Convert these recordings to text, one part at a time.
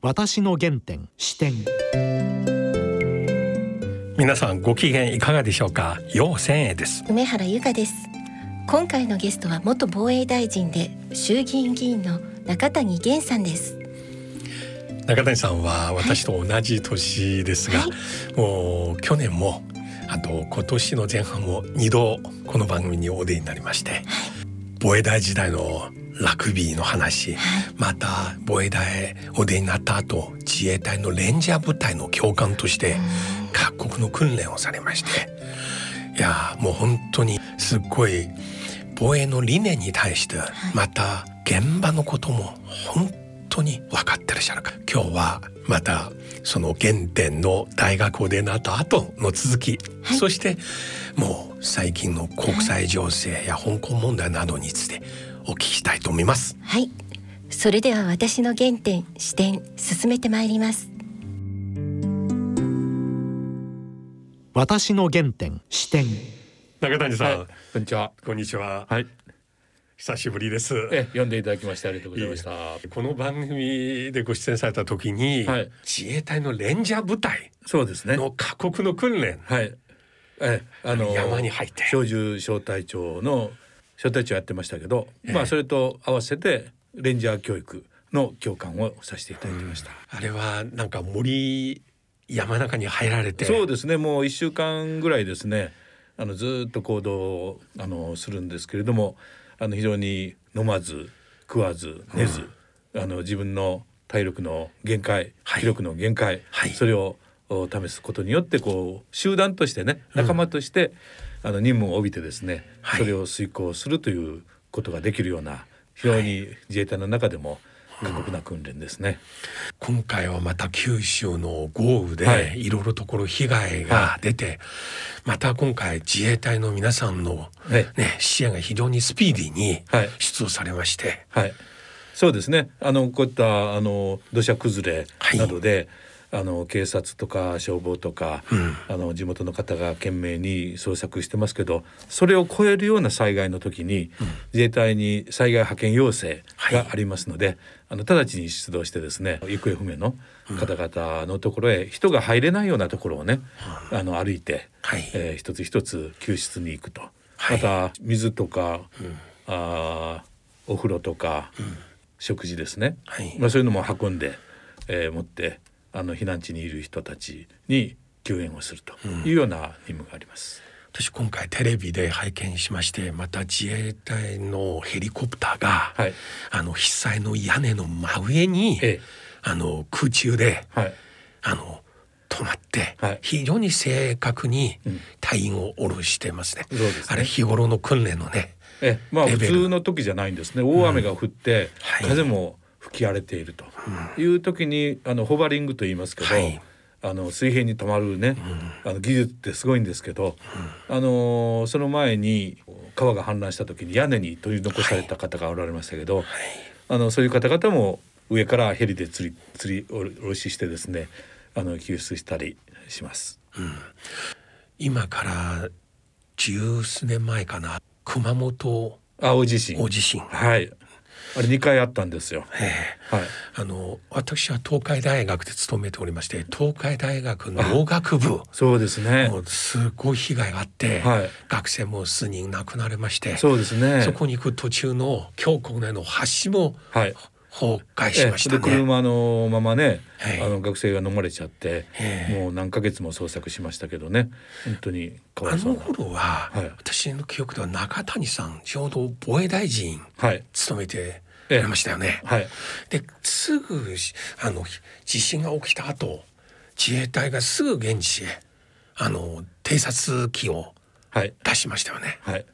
私の原点視点。皆さんご機嫌いかがでしょうか？陽千恵です。梅原由香です。今回のゲストは元防衛大臣で衆議院議員の中谷源さんです。中谷さんは私と同じ年ですが、はい。もう去年もあと今年の前半も2度この番組にお出になりまして、防衛大時代のラグビーの話、また防衛大お出になった後自衛隊のレンジャー部隊の教官として各国の訓練をされまして。いやもう本当にすっごい防衛の理念に対してまた現場のことも本当に分かってらっしゃるか。今日はまたその原点の大学を出なった後の続き、はい。そしてもう最近の国際情勢や香港問題などについてお聞きしたいと思います。はい。それでは私の原点視点進めてまいります。私の原点視点。中谷さん、はい、こんにちは。こんにちは、はい、久しぶりです。え、読んでいただきましてありがとうございました。この番組でご出演された時に、はい自衛隊のレンジャー部隊そうですね。の過酷の訓練、はい。え、あの山に入って小銃小隊長の小隊長やってましたけど、まあそれと合わせてレンジャー教育の教官をさせていただきました。あれはなんか森山中に入られてそうですね。もう一週間ぐらいですね。あのずっと行動をあのするんですけれども、あの非常に飲まず食わず寝ず、あの自分の体力の限界、はい。気力の限界、はい。それをお試すことによってこう集団としてね仲間として、あの任務を帯びてですね、はい。それを遂行するということができるような非常に自衛隊の中でも過酷な訓練ですね。今回はまた九州の豪雨で、はい。い、ろいろところ被害が出て、また今回自衛隊の皆さんの、はい。ね、支援が非常にスピーディーにはい。出動されまして、はい、そうですね。あのこういったあの土砂崩れなどで、あの警察とか消防とか、うん。あの地元の方が懸命に捜索してますけど、それを超えるような災害の時に、自衛隊に災害派遣要請がありますので、あの直ちに出動してですね、行方不明の方々のところへ人が入れないようなところをね、あの歩いて、はい。えー一つ一つ救出に行くと。はい。また水とか、あーお風呂とか、食事ですね、はい。まあ、そういうのも運んで、えー持ってあの避難地にいる人たちに救援をするというような任務があります。私今回テレビで拝見しましてまた自衛隊のヘリコプターが、はい。あの被災の屋根の真上に、ええ。あの空中ではい。あの止まって、はい。非常に正確にうん。隊員を下ろしてますね。そうですね。あれ日頃の訓練のね。えまあ普通の時じゃないんですね。大雨が降って、はい。風も吹き荒れていると。いう時にあのホバリングと言いますけど、はい。あの水平に止まるね、あの技術ってすごいんですけど、あのーその前に川が氾濫した時に屋根に取り残された方がおられましたけど、あのそういう方々も上からヘリで釣り釣り下ろししてですねあの救出したりします。今から十数年前かな。熊本。青地震。大地震。はいあれ2回あったんですよ。ええ。はい。あの私は東海大学で勤めておりまして東海大学の農学部。そうですね。もうすごい被害があって、はい。学生も数人亡くなりましてそうですね。そこに行く途中の京国内の橋もはい崩壊しましたええ。でね。車のままね、はいあの学生が飲まれちゃって、ええ。もう何ヶ月も捜索しましたけどね。本当にかわあいそうな。の頃は、はい。私の記憶では中谷さんちょうど防衛大臣はい。務めてええおりましたよね。はい。ですぐしあの地震が起きた後自衛隊がすぐ現地へあの偵察機をはい。出しましたよね。はい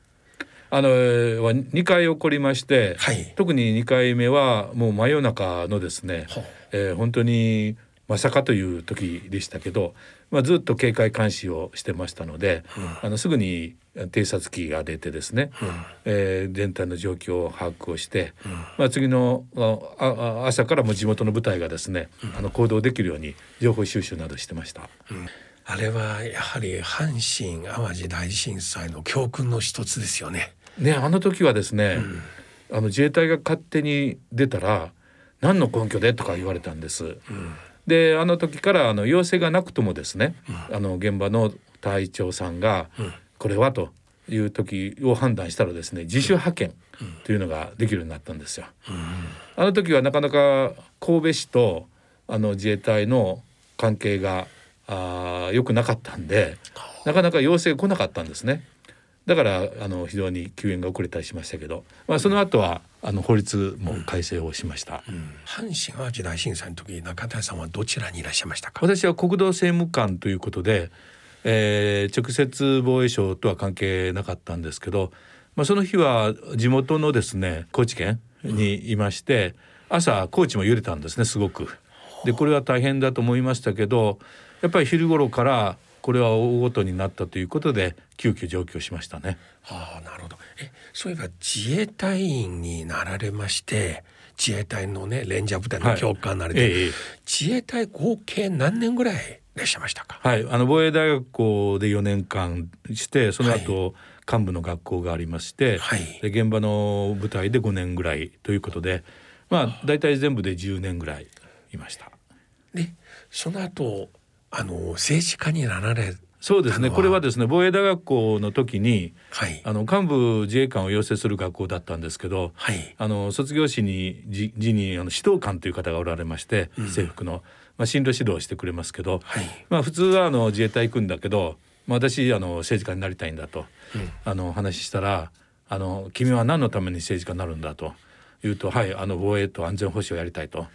あのえーは2回起こりまして、はい。特に2回目はもう真夜中のですねえー本当にまさかという時でしたけど、まあ、ずっと警戒監視をしてましたので、あのすぐに偵察機が出てですね、えー全体の状況を把握をして、まあ、次のああ朝からも地元の部隊がですね、あの行動できるように情報収集などしてました。あれはやはり阪神・淡路大震災の教訓の一つですよね。ねあの時はですね、あの自衛隊が勝手に出たら何の根拠でとか言われたんです。であの時からあの要請がなくともですね、あの現場の隊長さんが、これはという時を判断したらですね自主派遣というのができるようになったんですよ。あの時はなかなか神戸市とあの自衛隊の関係があー良くなかったんでなかなか要請が来なかったんですね。だからあの非常に救援が遅れたりしましたけど、まあ、その後はあの法律も改正をしました。阪神・淡路大震災の時中谷さんはどちらにいらっしゃいましたか？私は国土政務官ということで、えー直接防衛省とは関係なかったんですけど、まあ、その日は地元のですね高知県にいまして朝高知も揺れたんですねすごく。でこれは大変だと思いましたけどやっぱり昼頃からこれは大ごとになったということで急遽上京しましたね。ああなるほど。えそういえば自衛隊員になられまして自衛隊のねレンジャー部隊の教官になれて、はいええ。自衛隊合計何年ぐらいいらっしゃいましたか？はい、あの防衛大学校で4年間してその後、幹部の学校がありまして、はい。で現場の部隊で5年ぐらいということでまあ大体全部で10年ぐらいいました。でその後あの政治家になられそうですね。これはですね防衛大学校の時にはい。あの幹部自衛官を養成する学校だったんですけど、はい。あの卒業士にじ時にあの指導官という方がおられまして、制服の、まあ、進路指導をしてくれますけど、はい。まあ、普通はあの自衛隊行くんだけど、まあ、私あの政治家になりたいんだと、あの話したらあの「君は何のために政治家になるんだ」と言うと「はいあの防衛と安全保障をやりたいと思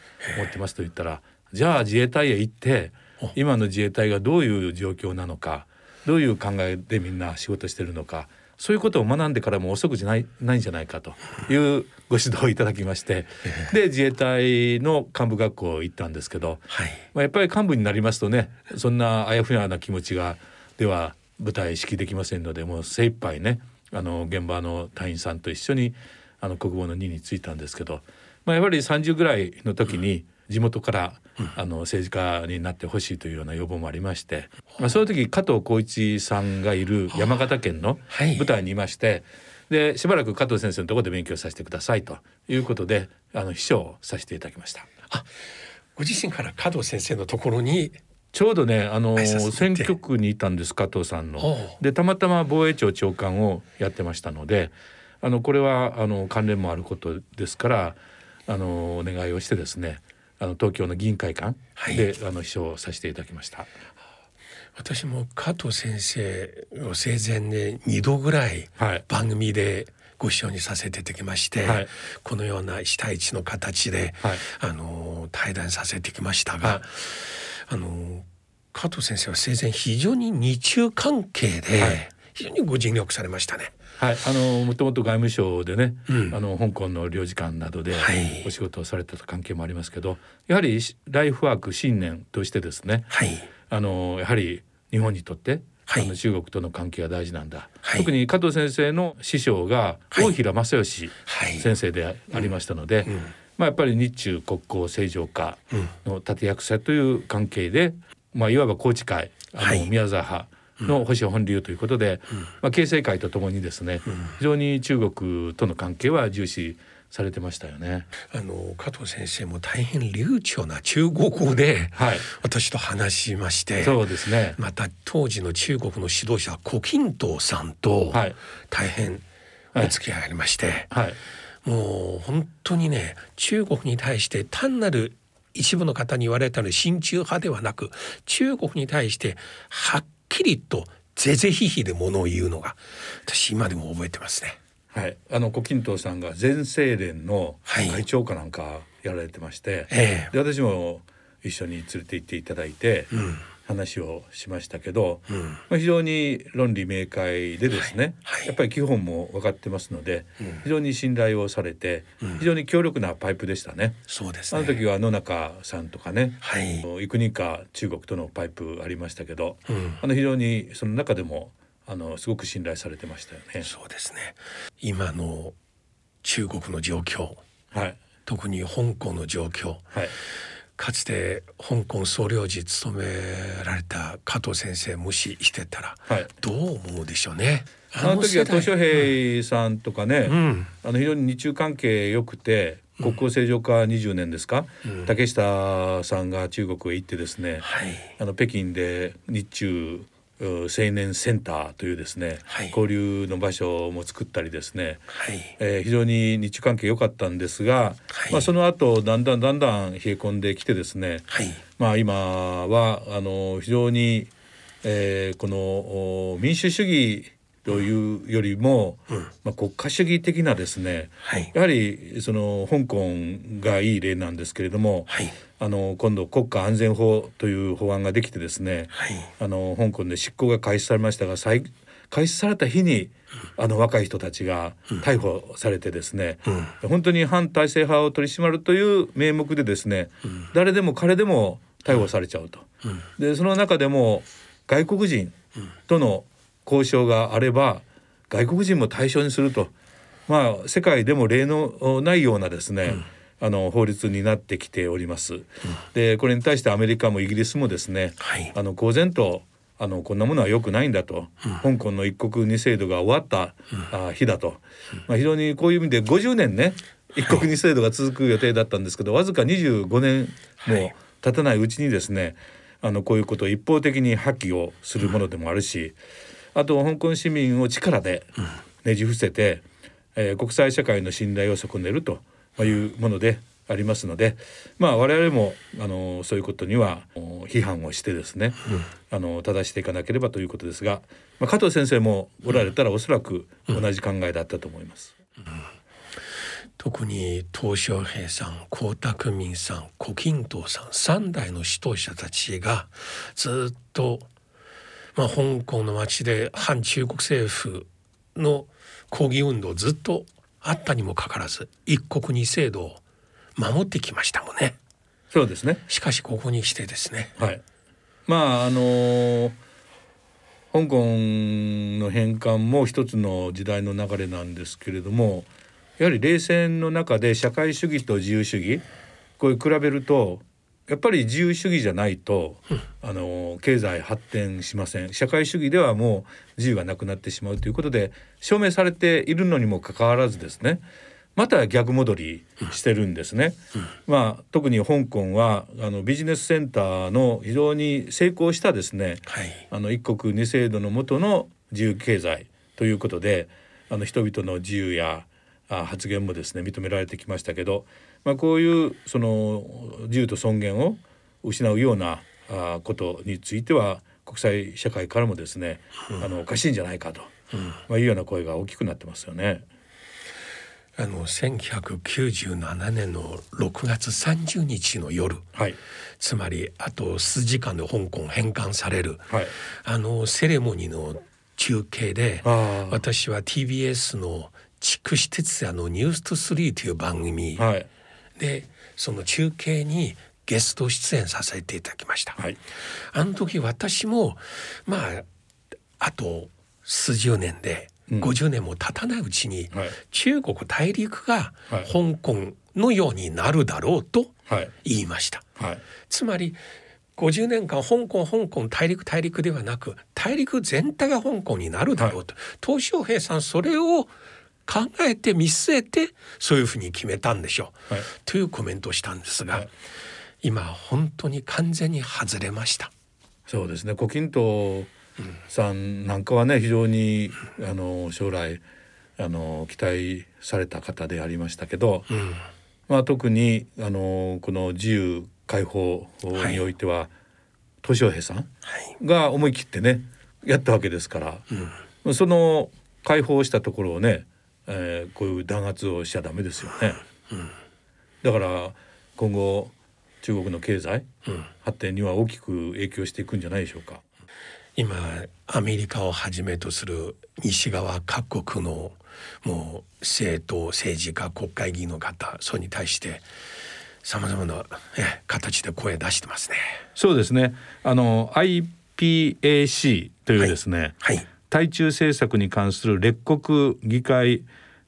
ってます」と言ったら「じゃあ自衛隊へ行って今の自衛隊がどういう状況なのかどういう考えでみんな仕事してるのかそういうことを学んでからも遅くじゃないないんじゃないかというご指導をいただきましてで自衛隊の幹部学校行ったんですけど、はい。まあ、やっぱり幹部になりますとねそんなあやふやな気持ちがでは部隊指揮できませんのでもう精一杯ねあの現場の隊員さんと一緒にあの国防の任に就いたんですけど、まあ、やはり30ぐらいの時に地元から、あの政治家になってほしいというような要望もありまして、まあ、その時加藤浩一さんがいる山形県のはい。部隊にいまして、でしばらく加藤先生のところで勉強させてくださいということであの秘書をさせていただきました。ご自身から加藤先生のところにちょうどねあの選挙区にいたんです加藤さんの。でたまたま防衛庁長官をやってましたのであのこれはあの関連もあることですからあのお願いをしてですねあの東京の議員会館はい。で、あの秘書をさせていただきました。私も加藤先生を生前で2度ぐらいはい。番組でご一緒にさせていただきまして、はい。このような一対一の形で、はい。あの対談させてきましたが、はい。あの加藤先生は生前非常に日中関係で、はい。非常にご尽力されましたね。はい、あのもともと外務省でね、うん。あの香港の領事館などではい。お仕事をされた関係もありますけど、やはりライフワーク信念としてですね、はい。あのやはり日本にとって、はい。あの中国との関係が大事なんだ、はい。特に加藤先生の師匠がはい。大平正義はい。先生でありましたので、うん。まあ、やっぱり日中国交正常化の立役者という関係で、まあ、いわば宏池会あの、はい。宮沢派の保守本流ということで、まあ、形成会とともにですね、非常に中国との関係は重視されてましたよね。あの加藤先生も大変流暢な中国語で、はい。私と話しましてそうですね。また当時の中国の指導者胡錦涛さんとはい。大変お付き合いありまして、はい。もう本当にね中国に対して単なる一部の方に言われたの親中派ではなく中国に対してはっきりと是々非々でものを言うのが私今でも覚えてますね。はい、あの胡錦涛さんが全清連のはい。会長かなんかやられてまして、ええ。で私も一緒に連れて行っていただいてうん話をしましたけど、うん。まあ、非常に論理明快でですね、はい。はい。やっぱり基本も分かってますので、うん。非常に信頼をされて、うん。非常に強力なパイプでしたね。そうですね。あの時は野中さんとかね、はい。幾人か中国とのパイプありましたけど、うん。あの非常にその中でもあのすごく信頼されてましたよね。そうですね。今の中国の状況、はい。特に香港の状況、はいかつて香港総領事務められた加藤先生無視してたらはい。どう思うでしょうね。あの時は世代東小平さんとかね、うん。あの非常に日中関係良くて、国交正常化20年ですか、うん。竹下さんが中国へ行ってですね、はい。あの北京で日中う青年センターというですね、はい。交流の場所も作ったりですね、はい。えー非常に日中関係良かったんですが、はい。まあ、その後だんだんだんだん冷え込んできてですね、はい。まあ、今はあの非常に、えーこのお民主主義というよりも、うん。まあ、国家主義的なですねはい。やはりその香港がいい例なんですけれども、はいあの今度国家安全法という法案ができてですねはい。あの香港で執行が開始されましたが再開始された日にあの若い人たちが逮捕されてですね、うん。本当に反体制派を取り締まるという名目でですね、誰でも彼でも逮捕されちゃうと。うん。でその中でも外国人との交渉があれば外国人も対象にすると。まあ世界でも例のないようなですね、あの法律になってきております。でこれに対してアメリカもイギリスもですね、はい。あの公然とあのこんなものは良くないんだと、香港の一国二制度が終わった、あ日だと、まあ、非常にこういう意味で50年ね一国二制度が続く予定だったんですけど、わずか25年も経たないうちにですねあのこういうことを一方的に破棄をするものでもあるし、あと香港市民を力でねじ伏せて、えー国際社会の信頼を損ねるというものでありますので、まあ我々もあのそういうことにはお批判をしてですね、あの正していかなければということですが、まあ、加藤先生もおられたらおそらく同じ考えだったと思います。特に鄧小平さん江沢民さん胡錦涛さん三代の指導者たちがずっと、まあ、香港の街で反中国政府の抗議運動ずっとあったにもかかわらず一国二制度を守ってきましたもんね。そうですね。しかしここに来てですねはい。まああの香港の返還も一つの時代の流れなんですけれどもやはり冷戦の中で社会主義と自由主義これ比べるとやっぱり自由主義じゃないと、あの経済発展しません。社会主義ではもう自由がなくなってしまうということで証明されているのにもかかわらずですねまた逆戻りしてるんですね。まあ特に香港はあのビジネスセンターの非常に成功したですねはい。あの一国二制度の下の自由経済ということであの人々の自由やあ発言もですね認められてきましたけど、まあ、こういうその自由と尊厳を失うようなあことについては国際社会からもですね、あのおかしいんじゃないかと、まあ、いうような声が大きくなってますよね。あの1997年の6月30日の夜。はい、つまりあと数時間で香港返還される、はい、あのセレモニーの中継で私は TBS の筑紫哲也の「ニュースとスリーという番組はい、でその中継にゲスト出演させていただきました。はい、あの時私もまああと数十年でうん。50年も経たないうちに、はい。中国大陸がはい。香港のようになるだろうとはい、言いました。はい、つまり50年間香港香港大陸大陸ではなく大陸全体が香港になるだろうと。鄧小平さんそれを考えて見据えてそういうふうに決めたんでしょう、はい。というコメントをしたんですが、はい。今本当に完全に外れました。そうですね。胡錦涛さんなんかはね非常にあの将来あの期待された方でありましたけど、うん。まあ特にあのこの自由解放においては鄧小平さんはい。が思い切ってねやったわけですから、うん。その解放したところをね、えーこういう弾圧をしちゃダメですよね。だから今後中国の経済うん発展には大きく影響していくんじゃないでしょうか。今アメリカをはじめとする西側各国のもう政党政治家国会議員の方それに対してさまざまなえ形で声出してますね。そうですね。あの IPAC というですね、はい対中政策に関する列国議会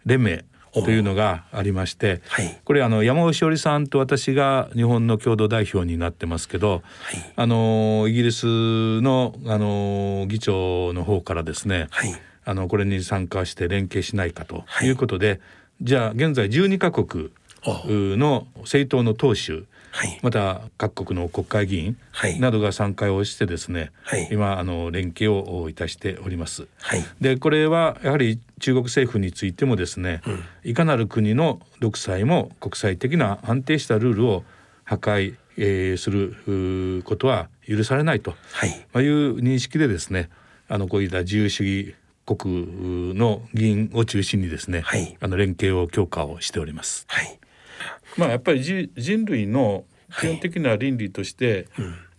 連盟というのがありまして、はい。これあの山尾志織さんと私が日本の共同代表になってますけど、はい。あのイギリスのあの議長の方からですね、はい。あのこれに参加して連携しないかとはい。いうことで、じゃあ現在12カ国の政党の党首はい。また各国の国会議員はい。などが参加をしてですね、はい。今あの連携をいたしております。はい。でこれはやはり中国政府についてもですね、いかなる国の独裁も国際的な安定したルールを破壊、えーすることは許されないと、はい。まあ、いう認識でですねあのこういった自由主義国の議員を中心にですね、はい。あの連携を強化をしております。はい まあやっぱり人人類の基本的な倫理として、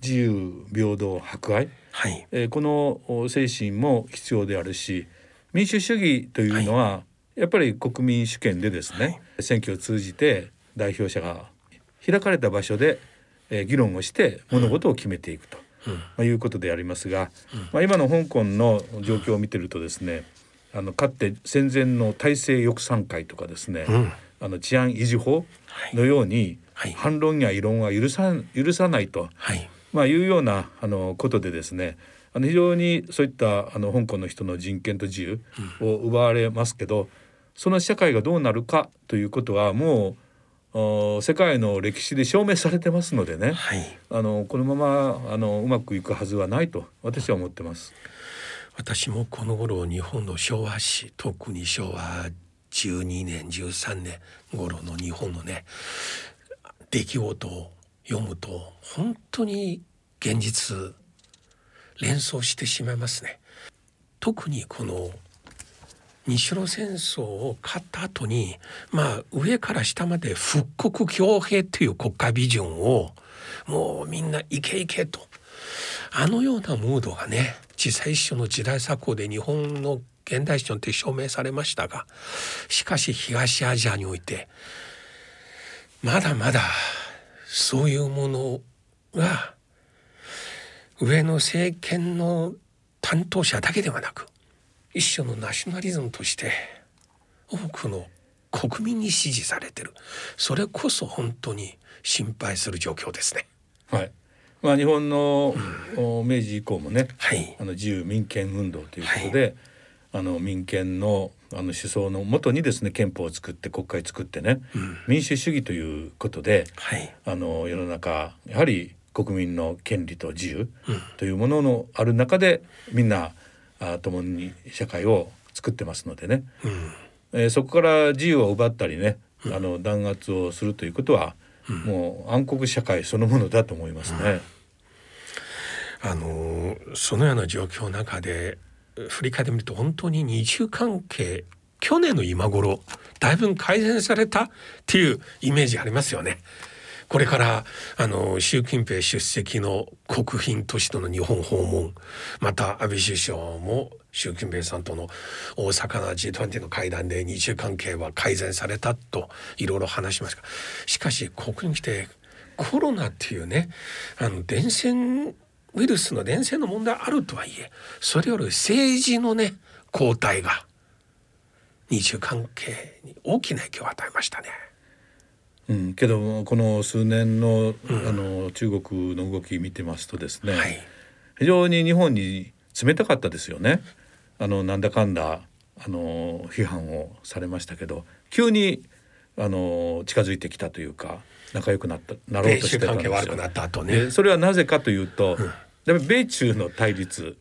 自由平等博愛、はい。えーこのお精神も必要であるし民主主義というのは、やっぱり国民主権でですね、選挙を通じて代表者が開かれた場所で、えー議論をして物事を決めていくと、まあ、いうことでありますが、まあ、今の香港の状況を見てるとですねあのかつて戦前の体制抑散会とかですね、んあの治安維持法のように、はい。反論や異論は許さ許さないと、はい。まあ、いうようなあのことでですねあの非常にそういったあの香港の人の人権と自由を奪われますけど、その社会がどうなるかということはもうお世界の歴史で証明されてますのでね、はい。あのこのままあのうまくいくはずはないと私は思ってます。私もこの頃日本の昭和史特に昭和12年13年頃の日本のね出来事を読むと本当に現実連想してしまいますね。特にこの日露戦争を勝った後にまあ上から下まで復刻強兵という国家ビジョンをもうみんなイケイケとあのようなムードがね実際一緒の時代錯誤で日本の現代史によって証明されましたがしかし東アジアにおいてまだまだそういうものが上の政権の担当者だけではなく一種のナショナリズムとして多くの国民に支持されてる。それこそ本当に心配する状況ですね。はい。まあ、日本の、お明治以降もね、はい。あの自由民権運動ということで、あの民権のあの思想のもとにですね憲法を作って国会作ってね、民主主義ということではい。あの世の中やはり国民の権利と自由というもののある中でみんなあ共に社会を作ってますのでね、えーそこから自由を奪ったりね、あの弾圧をするということは、もう暗黒社会そのものだと思いますね。あのそのような状況の中で振り返ってみると本当に日中関係去年の今頃だいぶ改善されたっていうイメージありますよね。これからあの習近平出席の国賓都市との日本訪問また安倍首相も習近平さんとの大阪の G20 の会談で日中関係は改善されたといろいろ話しますがしかしここに来てコロナっていうねあの伝染ウイルスの伝染の問題あるとはいえそれより政治のね交代が日中関係に大きな影響を与えましたね。うん、けどこの数年の,、あの中国の動き見てますとですね、はい非常に日本に冷たかったですよね。あのなんだかんだあの批判をされましたけど急にあの近づいてきたというか仲良くなったなろうとしてたんですよ悪くなった後ね。で。それはなぜかというと、やっぱり米中の対立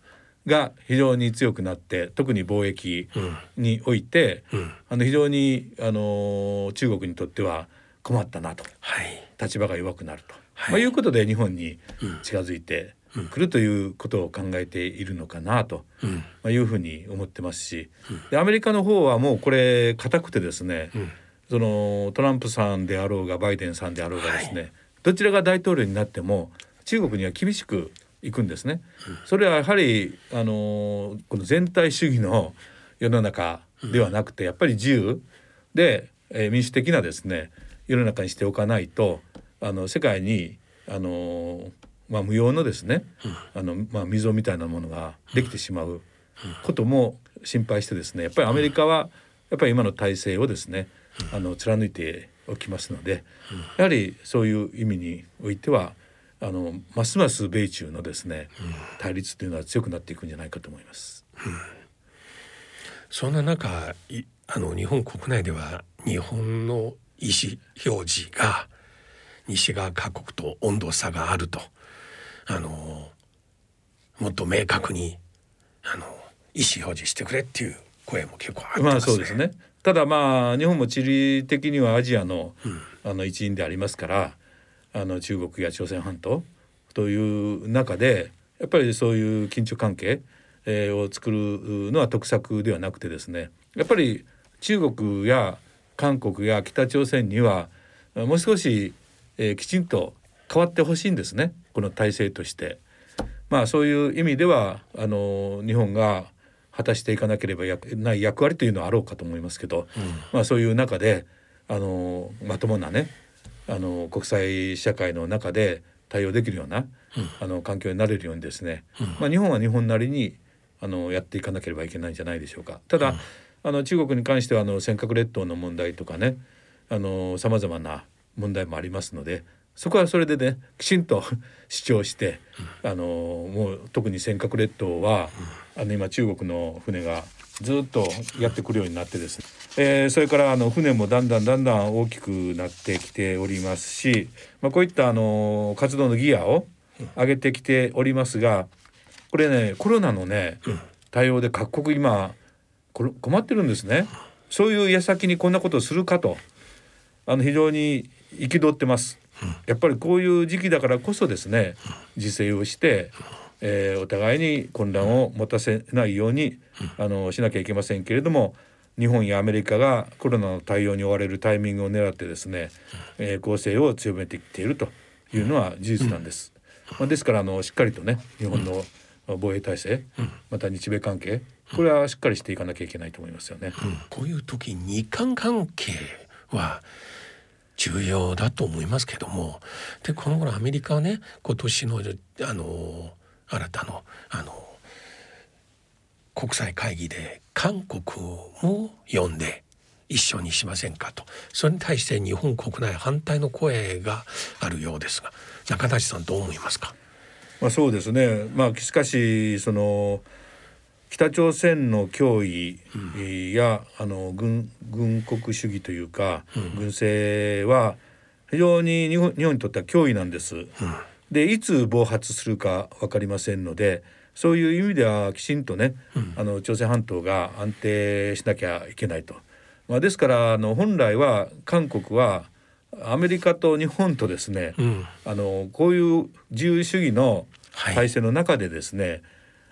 が非常に強くなって特に貿易において、うん。あの非常にあの中国にとっては困ったなと。はい。立場が弱くなると、はい。まあ、いうことで日本に近づいてくるということを考えているのかなと、うん。まあ、いうふうに思ってますし、でアメリカの方はもうこれ固くてですね、そのトランプさんであろうがバイデンさんであろうがですね、どちらが大統領になっても中国には厳しくいくんですね。それはやはりあのこの全体主義の世の中ではなくてやっぱり自由で、えー民主的なですね世の中にしておかないとあの世界にあのまあ無用のですね、あのまあ溝みたいなものができてしまうことも心配してですねやっぱりアメリカはやっぱり今の体制をですねあの貫いておきますのでやはりそういう意味においてはあのますます米中のですね対立というのは強くなっていくんじゃないかと思います。そんな中いあの日本国内では日本の意思表示が西側各国と温度差があるとあのもっと明確にあの意思表示してくれっていう声も結構あってますね。まあそうですね。ただまあ日本も地理的にはアジアの、あの一員でありますからあの中国や朝鮮半島という中でやっぱりそういう緊張関係、えー、を作るのは得策ではなくてですねやっぱり中国や韓国や北朝鮮にはもう少し、えー、きちんと変わってほしいんですねこの体制として。まあそういう意味ではあの日本が果たしていかなければない役割というのはあろうかと思いますけど、うん、まあそういう中であのまともなねあの国際社会の中で対応できるような、うん、あの環境になれるようにですね、うん、まあ、日本は日本なりにあのやっていかなければいけないんじゃないでしょうか。ただ、あの中国に関してはあの尖閣列島の問題とかねさまざまな問題もありますのでそこはそれでねきちんと 主張して、うん、あのもう特に尖閣列島は、うん、あの今中国の船がずっとやってくるようになってですね、えー、それからあの船もだんだんだんだん大きくなってきておりますし、まあ、こういったあの活動のギアを上げてきておりますがこれねコロナのね対応で各国今困ってるんですね。そういう矢先にこんなことをするかとあの非常に憤ってます。やっぱりこういう時期だからこそですね自制をして、えー、お互いに混乱を持たせないようにあのしなきゃいけませんけれども日本やアメリカがコロナの対応に追われるタイミングを狙ってですね、えー、攻勢を強めてきているというのは事実なんです。まあ、ですからあのしっかりとね日本の防衛体制、また日米関係これはしっかりしていかなきゃいけないと思いますよね。うん、こういう時日韓関係は重要だと思いますけども。でこの頃アメリカはね今年のあの新たのあの国際会議で韓国も呼んで一緒にしませんかと。それに対して日本国内反対の声があるようですが中谷さんどう思いますか？まあそうですね。まあしかしその北朝鮮の脅威や、うん、あの軍軍国主義というか、うん、軍政は非常に日本日本にとっては脅威なんです。うん、でいつ暴発するか分かりませんのでそういう意味ではきちんとね、あの朝鮮半島が安定しなきゃいけないと。まあ、ですからあの本来は韓国はアメリカと日本とですね、あのこういう自由主義の体制の中でですね、はい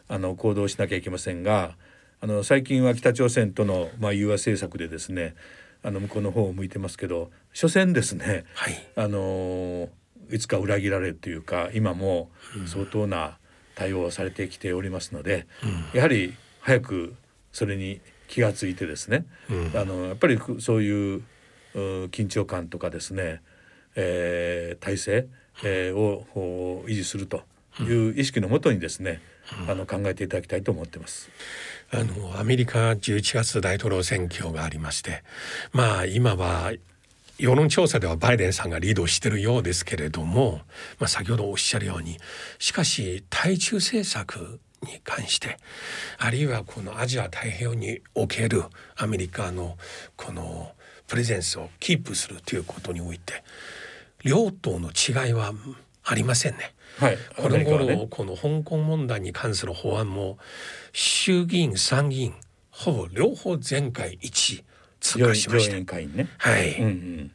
あの行動しなきゃいけませんがあの最近は北朝鮮との、まあ、融和政策でですねあの向こうの方を向いてますけど所詮ですね、はい、あのいつか裏切られるというか今も相当な対応をされてきておりますので、うん、やはり早くそれに気が付いてですね、うん、あのやっぱりそういう緊張感とかですね、えー、体制、えー、を維持するという意識のもとにですね、あの考えていただきたいと思ってます。あのアメリカ11月大統領選挙がありましてまあ今は世論調査ではバイデンさんがリードしてるようですけれども、まあ、先ほどおっしゃるようにしかし対中政策に関してあるいはこのアジア太平洋におけるアメリカのこのプレゼンスをキープするということにおいて両党の違いはありませんね。はい、この頃、ね、この香港問題に関する法案も衆議院参議院ほぼ両方全会一致通過しました。ね、はい、うんうん、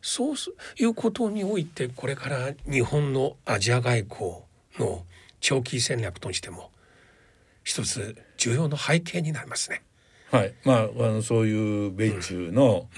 そういうことにおいてこれから日本のアジア外交の長期戦略としても一つ重要な背景になりますね。はい。まあ、あのそういう米中の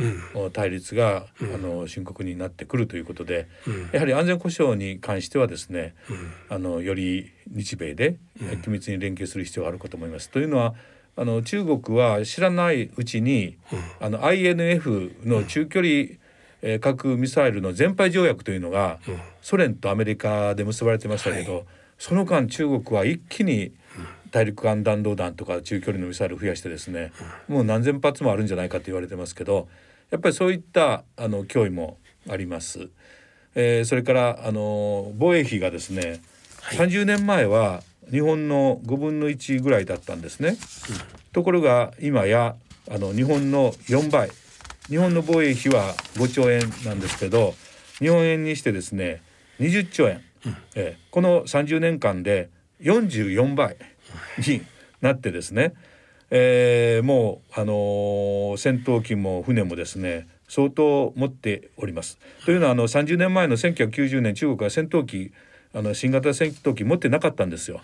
対立が、うん、あの深刻になってくるということで、うん、やはり安全保障に関してはですね、うん、あのより日米で緊密に連携する必要があるかと思います。というのはあの中国は知らないうちに、あの INF の中距離、え核ミサイルの全廃条約というのが、ソ連とアメリカで結ばれてましたけど、はい、その間中国は一気に大陸間弾道弾とか中距離のミサイルを増やしてですね、もう何千発もあるんじゃないかと言われてますけどやっぱりそういったあの脅威もあります。えー、それからあの防衛費がですね、はい、30年前は日本の5分の1ぐらいだったんですね。うん、ところが今やあの日本の4倍日本の防衛費は5兆円なんですけど日本円にしてですね20兆円、えーこの30年間で44倍になってですね、えーもう、あのー戦闘機も船もですね相当持っております。というのはあの30年前の1990年中国は戦闘機あの新型戦闘機持ってなかったんですよ。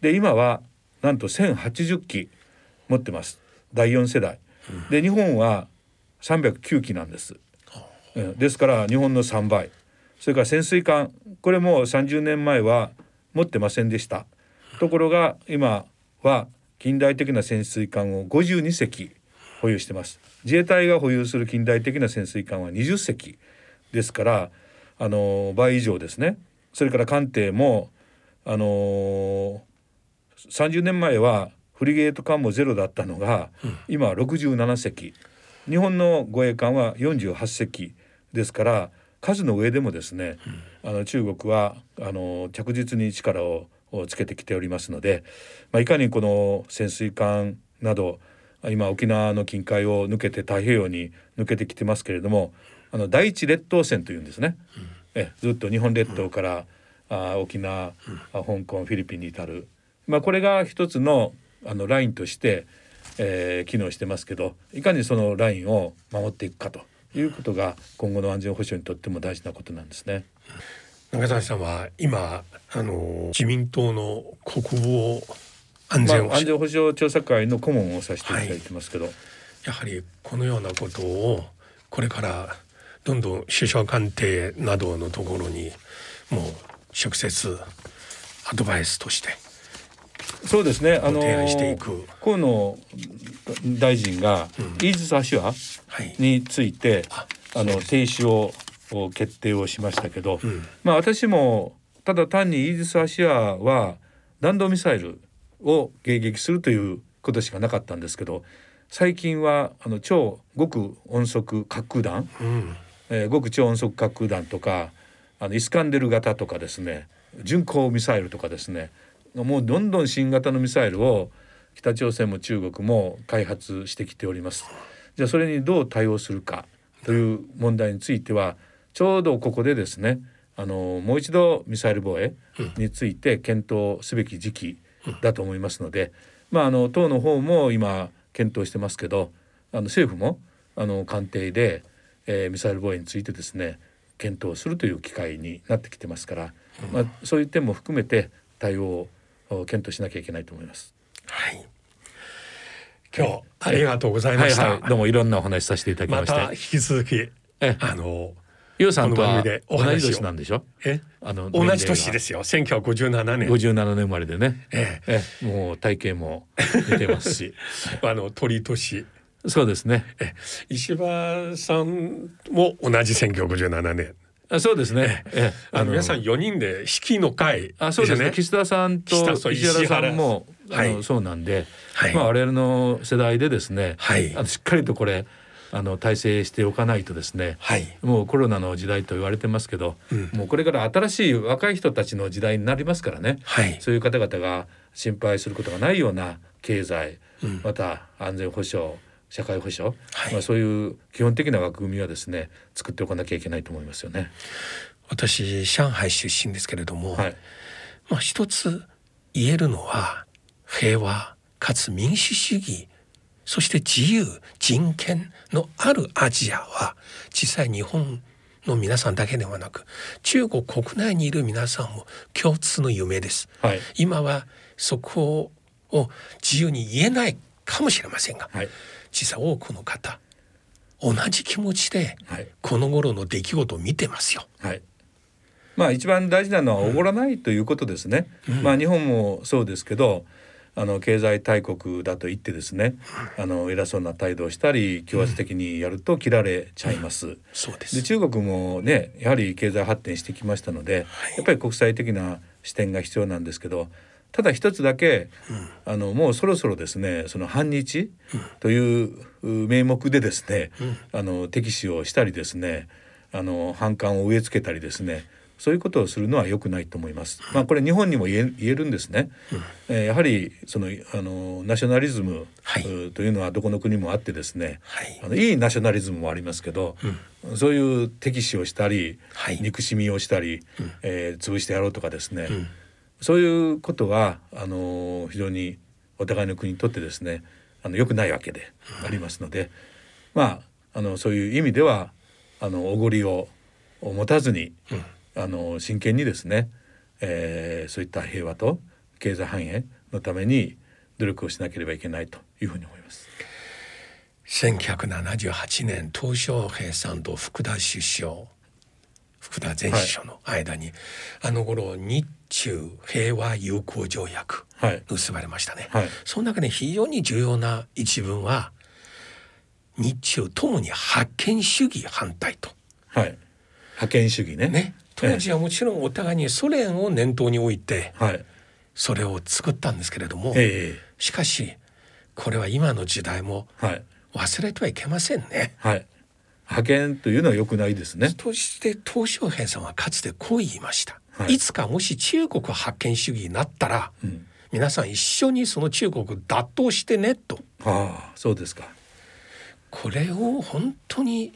で今はなんと1080機持ってます第4世代。で日本は309機なんです。ですから日本の3倍それから潜水艦これも30年前は持ってませんでしたところが今は近代的な潜水艦を52隻保有してます。自衛隊が保有する近代的な潜水艦は20隻ですからあの倍以上ですね。それから艦艇もあの30年前はフリゲート艦もゼロだったのが、今は67隻。日本の護衛艦は48隻ですから数の上でもですね、あの中国はあの着実に力ををつけてきておりますので、まあ、いかにこの潜水艦など今沖縄の近海を抜けて太平洋に抜けてきてますけれどもあの第一列島線というんですね、えずっと日本列島から、あ沖縄、あ香港フィリピンに至る、まあ、これが一つのあのラインとして、えー機能してますけどいかにそのラインを守っていくかということが今後の安全保障にとっても大事なことなんですね。中谷さんは今あの自民党の国防安まあ、全保障、安全保障調査会の顧問をさせていただいてますけど、やはりこのようなことをこれからどんどん首相官邸などのところにもう直接アドバイスとしてそうですね。あの提案していく。河野大臣がイージス・アシュアはい。について、ああの停止をを決定をしましたけど、うんまあ私もただ単にイージス・アシュアは弾道ミサイルを迎撃するということしかなかったんですけど最近はあの超極音速滑空弾、うんえー極超音速滑空弾とかあのイスカンデル型とかですね巡航ミサイルとかですねもうどんどん新型のミサイルを北朝鮮も中国も開発してきております。じゃあそれにどう対応するかという問題についてはちょうどここでですねあのもう一度ミサイル防衛について検討すべき時期だと思いますので、まああの党の方も今検討してますけどあの政府もあの官邸で、えーミサイル防衛についてですね検討するという機会になってきてますから、まあ、そういう点も含めて対応を検討しなきゃいけないと思います。はい。今日ありがとうございました、はいはい、どうもいろんなお話しさせていただきまました引き続きえ。あのゆうさんとは同じ年なんでしょ？え？あの同じ年ですよ。1957年。57年生まれでね、ええ。もう体型も似てますし。あの鳥年。そうですね。え石破さんも同じ1957年。あそうですね。えあの皆さん4人で式の会あそうですね。ね。岸田さんと石原さんもあのそうなんで、はい。まあ我々の世代でですね、はい。あのしっかりとこれあの体制しておかないとですね、はい。もうコロナの時代と言われてますけど、うん。もうこれから新しい若い人たちの時代になりますからね、はい。そういう方々が心配することがないような経済、うん。また安全保障社会保障、はい。まあ、そういう基本的な枠組みはですね作っておかなきゃいけないと思いますよね。私上海出身ですけれども、はい、まあ一つ言えるのは平和かつ民主主義そして自由人権のあるアジアは実際日本の皆さんだけではなく中国国内にいる皆さんも共通の夢です。はい今はそこを自由に言えないかもしれませんがはい実際多くの方同じ気持ちではいこの頃の出来事を見てますよ。はい。まあ一番大事なのはおごらないということですね。まあ日本もそうですけど、あの経済大国だと言ってですね、あの偉そうな態度をしたり強圧的にやると切られちゃいます。そうです。で中国もねやはり経済発展してきましたので、やっぱり国際的な視点が必要なんですけどただ一つだけ、あのもうそろそろですねその反日というう名目でですね、あの敵視をしたりですねあの反感を植え付けたりですねそういうことをするのは良くないと思います。まあこれ日本にも言えるんですね。えーやはりそのあのナショナリズム、はい。というのはどこの国もあってですね。はい。あのいいナショナリズムもありますけど、そういう敵視をしたり、はい。憎しみをしたり、えー潰してやろうとかですね、そういうことはあの非常にお互いの国にとってですねあの良くないわけでありますので、まああのそういう意味ではあのおごりを持たずに、あの真剣にですね、えーそういった平和と経済繁栄のために努力をしなければいけないというふうに思います。1978年鄧小平さんと福田首相福田前首相の間に、あの頃日中平和友好条約はい。結ばれましたね、はい。その中で非常に重要な一文は日中ともに覇権主義反対と。はい、覇権主義ね。ね当時はもちろんお互いにソ連を念頭に置いてはい。それを作ったんですけれども、えしかしこれは今の時代も忘れてはいけませんね。はい。覇権というのは良くないですね。そして鄧小平さんはかつてこう言いました、はいい、つかもし中国覇権主義になったら、ん皆さん一緒にその中国打倒してねとああ、そうですか。これを本当に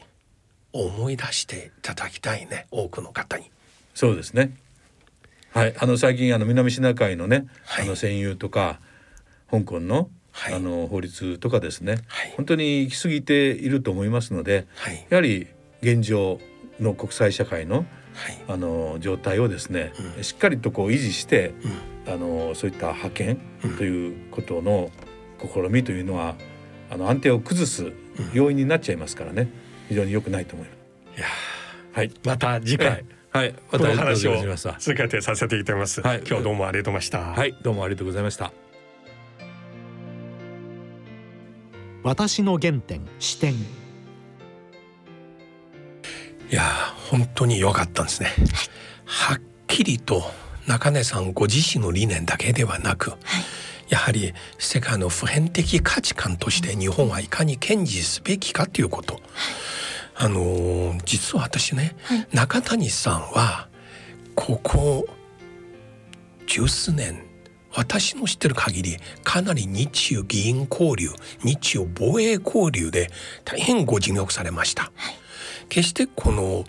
思い出していただきたいね多くの方に。そうですね。はい、あの最近あの南シナ海のね、はい。あの占有とか香港の、はい。あの法律とかですね、はい。本当に行き過ぎていると思いますので、はい。やはり現状の国際社会のはい。あの状態をですね、うん。しっかりとこう維持して、うん。あのそういった覇権うん。ということの試みというのはあの安定を崩す要因になっちゃいますからね非常に良くないと思います。いやはい、また次回。はい、この話をまたお願いします続けてさせていただきます。はい。今日どうもありがとうございました。はい、どうもありがとうございました。私の原点視点いやー本当に良かったんですね。はっきりと中根さんご自身の理念だけではなく、やはり世界の普遍的価値観として日本はいかに堅持すべきかということ。あのー実は私ね、はい。中谷さんはここ十数年私の知ってる限りかなり日中議員交流日中防衛交流で大変ご尽力されました。決してこの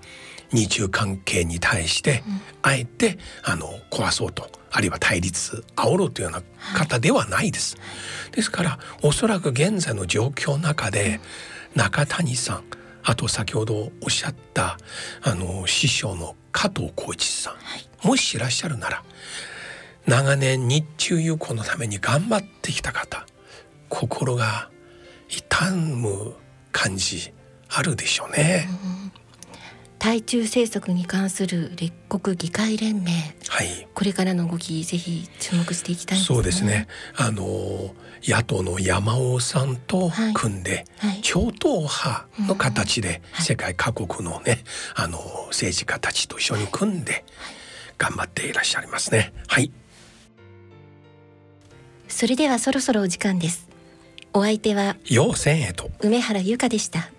日中関係に対してあえてあの壊そうとあるいは対立煽ろうというような方ではないです。ですからおそらく現在の状況の中で中谷さんあと先ほどおっしゃったあの師匠の加藤浩一さん、もしいらっしゃるなら長年日中友好のために頑張ってきた方心が痛む感じあるでしょうね。対中政策に関する列国議会連盟はい。これからの動きぜひ注目していきたいねそうですね。あの野党の山尾さんと組んで、はい。超党派の形で世界各国のね、あの政治家たちと一緒に組んで頑張っていらっしゃいますね。はい。それではそろそろお時間です。お相手は要千へと。梅原由香でした